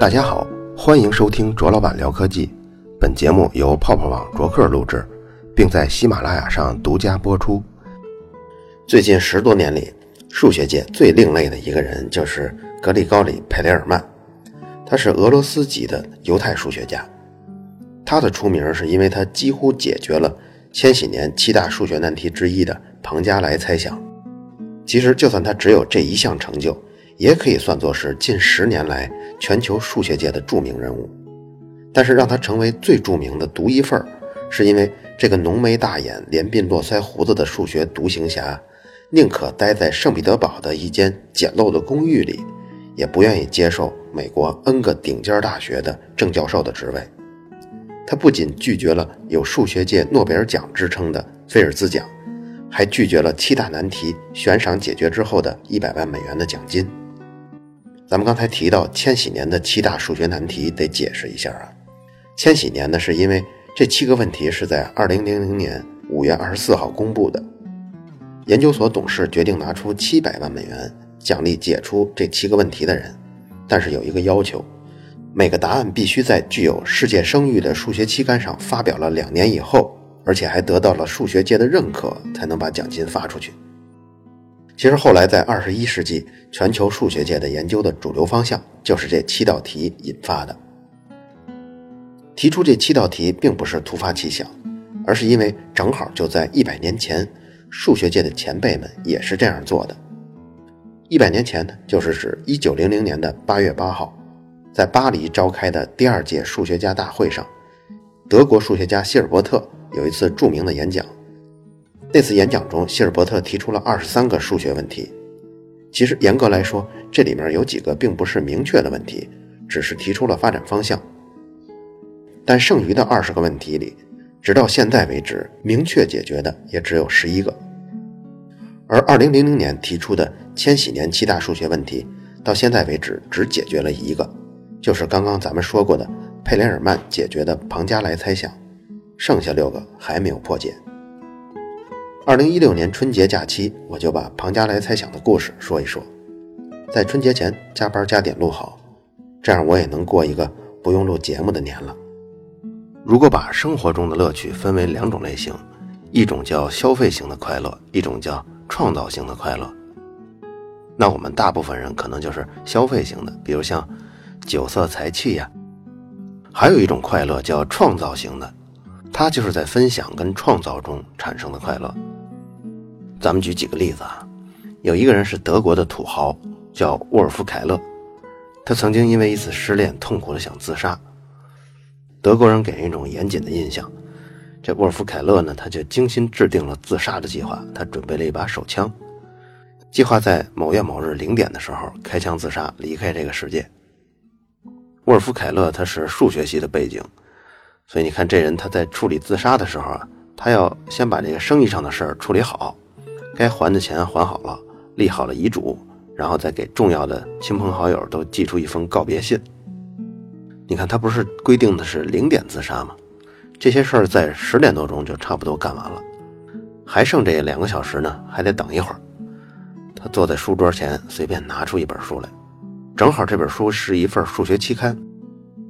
大家好，欢迎收听卓老板聊科技。本节目由泡泡网卓克录制，并在喜马拉雅上独家播出。最近十多年里，数学界最另类的一个人就是格里高里·佩雷尔曼，他是俄罗斯籍的犹太数学家。他的出名是因为他几乎解决了千禧年七大数学难题之一的庞加莱猜想。其实，就算他只有这一项成就，也可以算作是近十年来全球数学界的著名人物，但是让他成为最著名的独一份儿，是因为这个浓眉大眼、连鬓络腮胡子的数学独行侠，宁可待在圣彼得堡的一间简陋的公寓里，也不愿意接受美国 N 个顶尖大学的正教授的职位。他不仅拒绝了有数学界诺贝尔奖之称的菲尔兹奖，还拒绝了七大难题悬赏解决之后的一百万美元的奖金。咱们刚才提到千禧年的七大数学难题，得解释一下啊。千禧年呢，是因为这七个问题是在二零零零年五月二十四号公布的。研究所董事决定拿出七百万美元奖励解出这七个问题的人，但是有一个要求，每个答案必须在具有世界声誉的数学期刊上发表了两年以后，而且还得到了数学界的认可，才能把奖金发出去。其实后来，在二十一世纪，全球数学界的研究的主流方向就是这七道题引发的。提出这七道题并不是突发奇想，而是因为正好就在一百年前，数学界的前辈们也是这样做的。一百年前呢，就是指一九零零年的八月八号，在巴黎召开的第二届数学家大会上，德国数学家希尔伯特有一次著名的演讲。那次演讲中，希尔伯特提出了二十三个数学问题。其实严格来说，这里面有几个并不是明确的问题，只是提出了发展方向。但剩余的二十个问题里，直到现在为止，明确解决的也只有十一个。而二零零零年提出的千禧年七大数学问题，到现在为止只解决了一个，就是刚刚咱们说过的佩雷尔曼解决的庞加莱猜想，剩下六个还没有破解。二零一六年春节假期，我就把庞加莱猜想的故事说一说。在春节前加班加点录好，这样我也能过一个不用录节目的年了。如果把生活中的乐趣分为两种类型，一种叫消费型的快乐，一种叫创造型的快乐。那我们大部分人可能就是消费型的，比如像酒色财气呀。还有一种快乐叫创造型的，它就是在分享跟创造中产生的快乐。咱们举几个例子啊，有一个人是德国的土豪，叫沃尔夫凯勒，他曾经因为一次失恋痛苦的想自杀。德国人给人一种严谨的印象，这沃尔夫凯勒呢，他就精心制定了自杀的计划，他准备了一把手枪，计划在某月某日零点的时候开枪自杀，离开这个世界。沃尔夫凯勒他是数学系的背景，所以你看这人他在处理自杀的时候啊，他要先把这个生意上的事儿处理好。该还的钱还好了，立好了遗嘱，然后再给重要的亲朋好友都寄出一封告别信。你看他不是规定的是零点自杀吗？这些事儿在十点多钟就差不多干完了，还剩这两个小时呢，还得等一会儿。他坐在书桌前，随便拿出一本书来，正好这本书是一份数学期刊，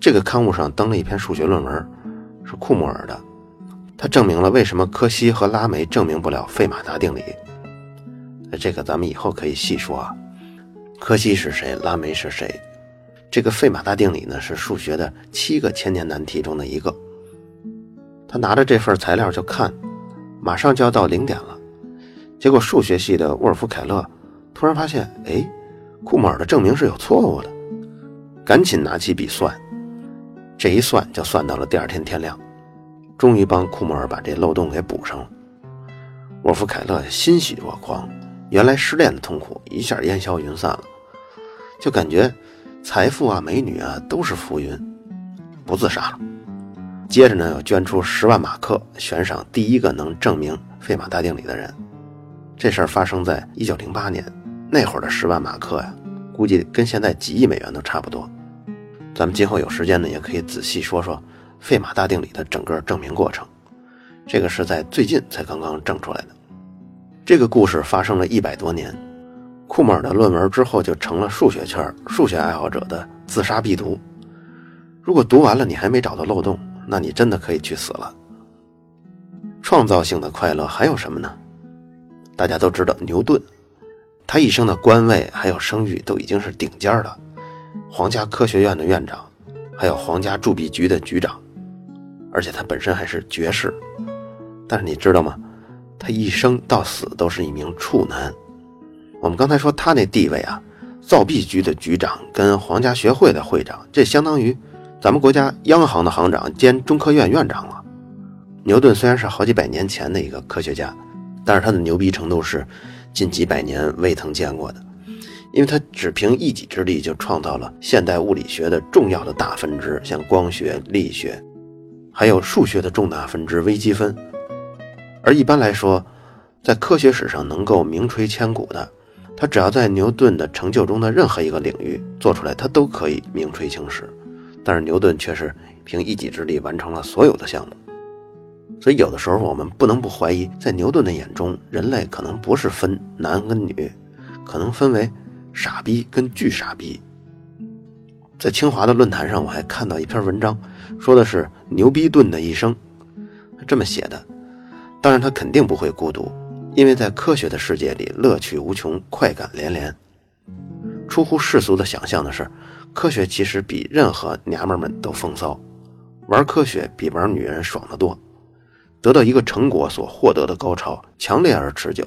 这个刊物上登了一篇数学论文，是库莫尔的，他证明了为什么柯西和拉梅证明不了费马大定理。这个咱们以后可以细说啊。柯西是谁？拉梅是谁？这个费马大定理呢，是数学的七个千年难题中的一个。他拿着这份材料就看，马上就要到零点了。结果数学系的沃尔夫凯勒突然发现，哎，库莫尔的证明是有错误的，赶紧拿起笔算。这一算就算到了第二天天亮，终于帮库莫尔把这漏洞给补上了。沃尔夫凯勒欣喜若狂。原来失恋的痛苦一下烟消云散了，就感觉财富啊、美女啊都是浮云，不自杀了。接着呢，又捐出十万马克悬赏第一个能证明费马大定理的人。这事儿发生在一九零八年，那会儿的十万马克呀，估计跟现在几亿美元都差不多。咱们今后有时间呢，也可以仔细说说费马大定理的整个证明过程。这个是在最近才刚刚证出来的。这个故事发生了一百多年，库莫尔的论文之后就成了数学圈、数学爱好者的自杀必读。如果读完了你还没找到漏洞，那你真的可以去死了。创造性的快乐还有什么呢？大家都知道牛顿，他一生的官位还有声誉都已经是顶尖的，皇家科学院的院长，还有皇家铸币局的局长，而且他本身还是爵士。但是你知道吗？他一生到死都是一名处男。我们刚才说他那地位啊，造币局的局长跟皇家学会的会长，这相当于咱们国家央行的行长兼中科院院长了。牛顿虽然是好几百年前的一个科学家，但是他的牛逼程度是近几百年未曾见过的，因为他只凭一己之力就创造了现代物理学的重要的大分支，像光学、力学，还有数学的重大分支微积分。而一般来说，在科学史上能够名垂千古的。他只要在牛顿的成就中的任何一个领域做出来，他都可以名垂青史。但是牛顿却是凭一己之力完成了所有的项目。所以有的时候我们不能不怀疑，在牛顿的眼中，人类可能不是分男跟女，可能分为傻逼跟巨傻逼。在清华的论坛上，我还看到一篇文章，说的是牛逼顿的一生，这么写的。当然，他肯定不会孤独。因为在科学的世界里，乐趣无穷，快感连连。出乎世俗的想象的是，科学其实比任何娘们们都风骚，玩科学比玩女人爽得多。得到一个成果所获得的高潮，强烈而持久，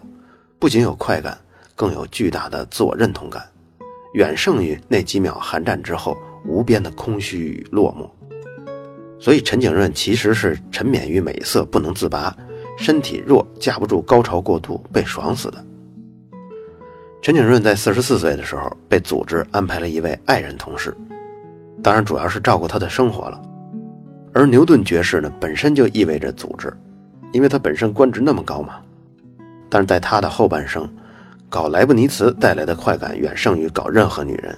不仅有快感，更有巨大的自我认同感，远胜于那几秒寒战之后无边的空虚与落寞。所以，陈景润其实是沉湎于美色，不能自拔。身体弱，架不住高潮过度，被爽死的。陈景润在四十四岁的时候被组织安排了一位爱人同事，当然主要是照顾他的生活了。而牛顿爵士呢，本身就意味着组织，因为他本身官职那么高嘛。但是在他的后半生，搞莱布尼茨带来的快感远胜于搞任何女人。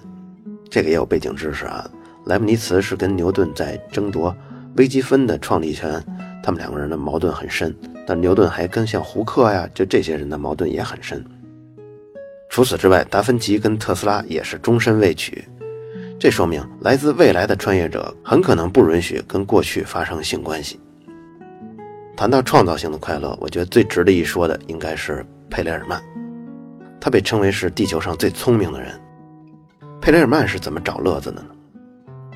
这个也有背景知识啊，莱布尼茨是跟牛顿在争夺微积分的创立权。他们两个人的矛盾很深，但牛顿还跟像胡克呀，就这些人的矛盾也很深。除此之外，达芬奇跟特斯拉也是终身未娶，这说明来自未来的穿越者很可能不允许跟过去发生性关系。谈到创造性的快乐，我觉得最值得一说的应该是佩雷尔曼，他被称为是地球上最聪明的人。佩雷尔曼是怎么找乐子的呢？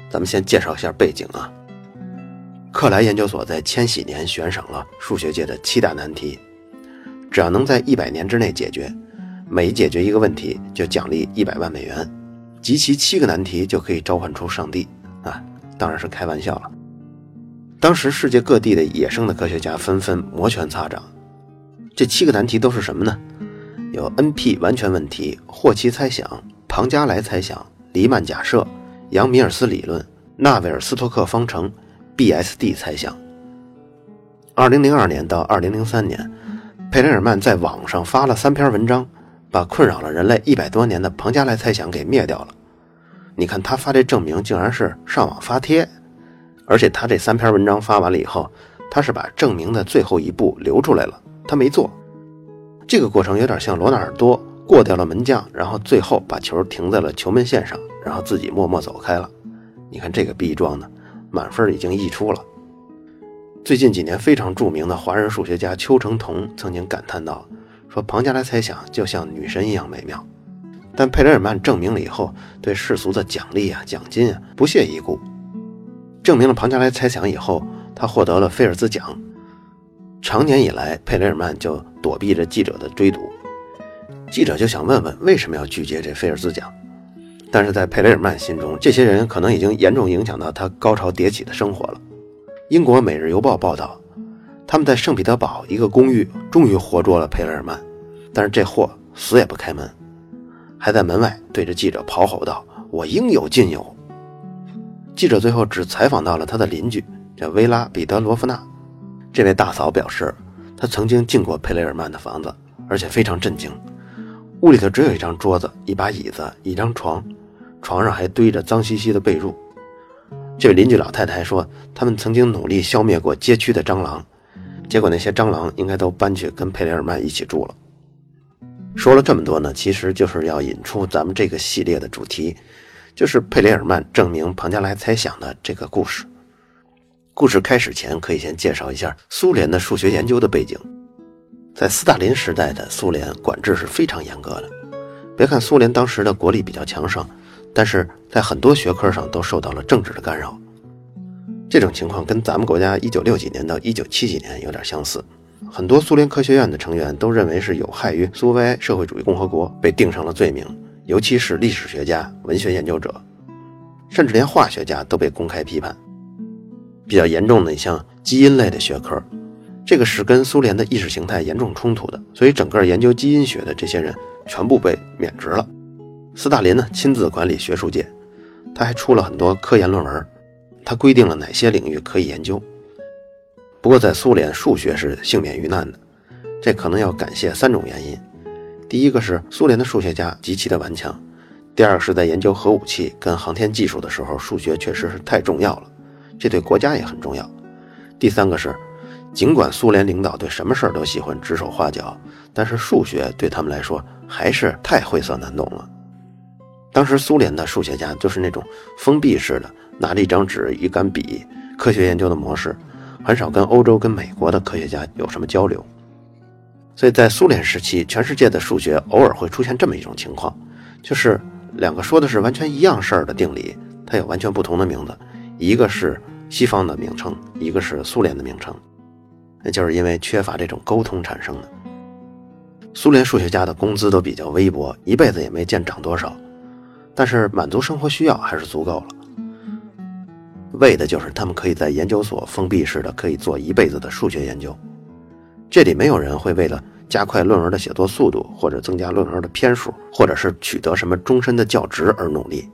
咱们先介绍一下背景啊。克莱研究所在千禧年悬赏了数学界的七大难题，只要能在一百年之内解决，每解决一个问题就奖励一百万美元，集齐七个难题就可以召唤出上帝啊！当然是开玩笑了。当时世界各地的野生的科学家纷纷摩拳擦掌。这七个难题都是什么呢？有 NP 完全问题、霍奇猜想、庞加莱猜想、黎曼假设、杨米尔斯理论、纳维尔斯托克方程。B.S.D 猜想。二零零二年到二零零三年，佩雷尔曼在网上发了三篇文章，把困扰了人类一百多年的庞加莱猜想给灭掉了。你看他发这证明，竟然是上网发帖，而且他这三篇文章发完了以后，他是把证明的最后一步留出来了，他没做。这个过程有点像罗纳尔多过掉了门将，然后最后把球停在了球门线上，然后自己默默走开了。你看这个逼装的。满分已经溢出了。最近几年非常著名的华人数学家邱成桐曾经感叹道：“说庞加莱猜想就像女神一样美妙。”但佩雷尔曼证明了以后，对世俗的奖励啊、奖金啊不屑一顾。证明了庞加莱猜想以后，他获得了菲尔兹奖。长年以来，佩雷尔曼就躲避着记者的追堵。记者就想问问，为什么要拒绝这菲尔兹奖？但是在佩雷尔曼心中，这些人可能已经严重影响到他高潮迭起的生活了。英国《每日邮报》报道，他们在圣彼得堡一个公寓终于活捉了佩雷尔曼，但是这货死也不开门，还在门外对着记者咆吼道：“我应有尽有。”记者最后只采访到了他的邻居，叫薇拉·彼得罗夫娜。这位大嫂表示，她曾经进过佩雷尔曼的房子，而且非常震惊，屋里头只有一张桌子、一把椅子、一张床。床上还堆着脏兮兮的被褥。这位邻居老太太说，他们曾经努力消灭过街区的蟑螂，结果那些蟑螂应该都搬去跟佩雷尔曼一起住了。说了这么多呢，其实就是要引出咱们这个系列的主题，就是佩雷尔曼证明庞加莱猜想的这个故事。故事开始前，可以先介绍一下苏联的数学研究的背景。在斯大林时代的苏联，管制是非常严格的。别看苏联当时的国力比较强盛，但是在很多学科上都受到了政治的干扰。这种情况跟咱们国家一九六几年到一九七几年有点相似。很多苏联科学院的成员都认为是有害于苏维埃社会主义共和国，被定上了罪名。尤其是历史学家、文学研究者，甚至连化学家都被公开批判。比较严重的你像基因类的学科，这个是跟苏联的意识形态严重冲突的，所以整个研究基因学的这些人全部被免职了。斯大林呢亲自管理学术界，他还出了很多科研论文，他规定了哪些领域可以研究。不过在苏联，数学是幸免于难的，这可能要感谢三种原因。第一个是苏联的数学家极其的顽强，第二个是在研究核武器跟航天技术的时候，数学确实是太重要了，这对国家也很重要。第三个是，尽管苏联领导对什么事儿都喜欢指手画脚，但是数学对他们来说还是太晦涩难懂了。当时苏联的数学家就是那种封闭式的，拿着一张纸一杆笔，科学研究的模式，很少跟欧洲跟美国的科学家有什么交流。所以在苏联时期，全世界的数学偶尔会出现这么一种情况，就是两个说的是完全一样事儿的定理，它有完全不同的名字，一个是西方的名称，一个是苏联的名称，那就是因为缺乏这种沟通产生的。苏联数学家的工资都比较微薄，一辈子也没见涨多少，但是满足生活需要还是足够了，为的就是他们可以在研究所封闭式的可以做一辈子的数学研究。这里没有人会为了加快论文的写作速度，或者增加论文的篇数，或者是取得什么终身的教职而努力。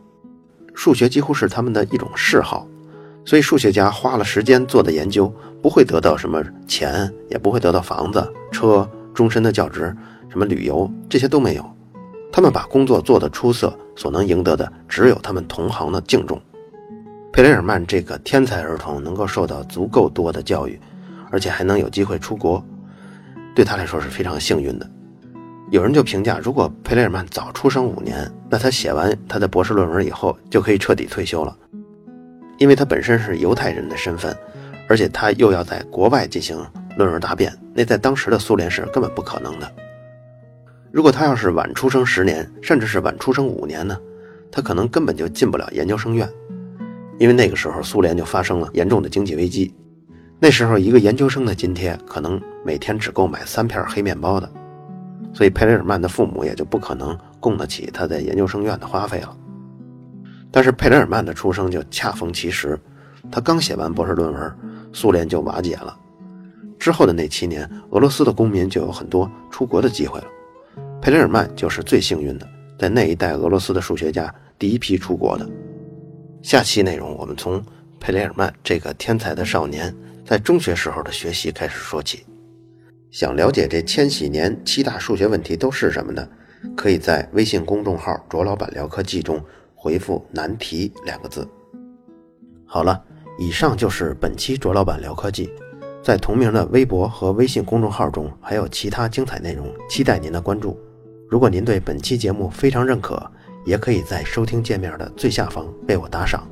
数学几乎是他们的一种嗜好，所以数学家花了时间做的研究不会得到什么钱，也不会得到房子、车、终身的教职，什么旅游这些都没有。他们把工作做得出色，所能赢得的只有他们同行的敬重。佩雷尔曼这个天才儿童能够受到足够多的教育，而且还能有机会出国。对他来说是非常幸运的。有人就评价，如果佩雷尔曼早出生五年，那他写完他的博士论文以后就可以彻底退休了，因为他本身是犹太人的身份，而且他又要在国外进行论文答辩，那在当时的苏联是根本不可能的。如果他要是晚出生十年，甚至是晚出生五年呢，他可能根本就进不了研究生院，因为那个时候苏联就发生了严重的经济危机。那时候，一个研究生的津贴可能每天只够买三片黑面包的，所以佩雷尔曼的父母也就不可能供得起他在研究生院的花费了。但是佩雷尔曼的出生就恰逢其时，他刚写完博士论文，苏联就瓦解了。之后的那七年，俄罗斯的公民就有很多出国的机会了，佩雷尔曼就是最幸运的，在那一代俄罗斯的数学家第一批出国的。下期内容我们从佩雷尔曼这个天才的少年。在中学时候的学习开始说起，想了解这千禧年七大数学问题都是什么呢？可以在微信公众号“卓老板聊科技”中回复“难题”两个字。好了，以上就是本期卓老板聊科技，在同名的微博和微信公众号中还有其他精彩内容，期待您的关注。如果您对本期节目非常认可，也可以在收听界面的最下方为我打赏。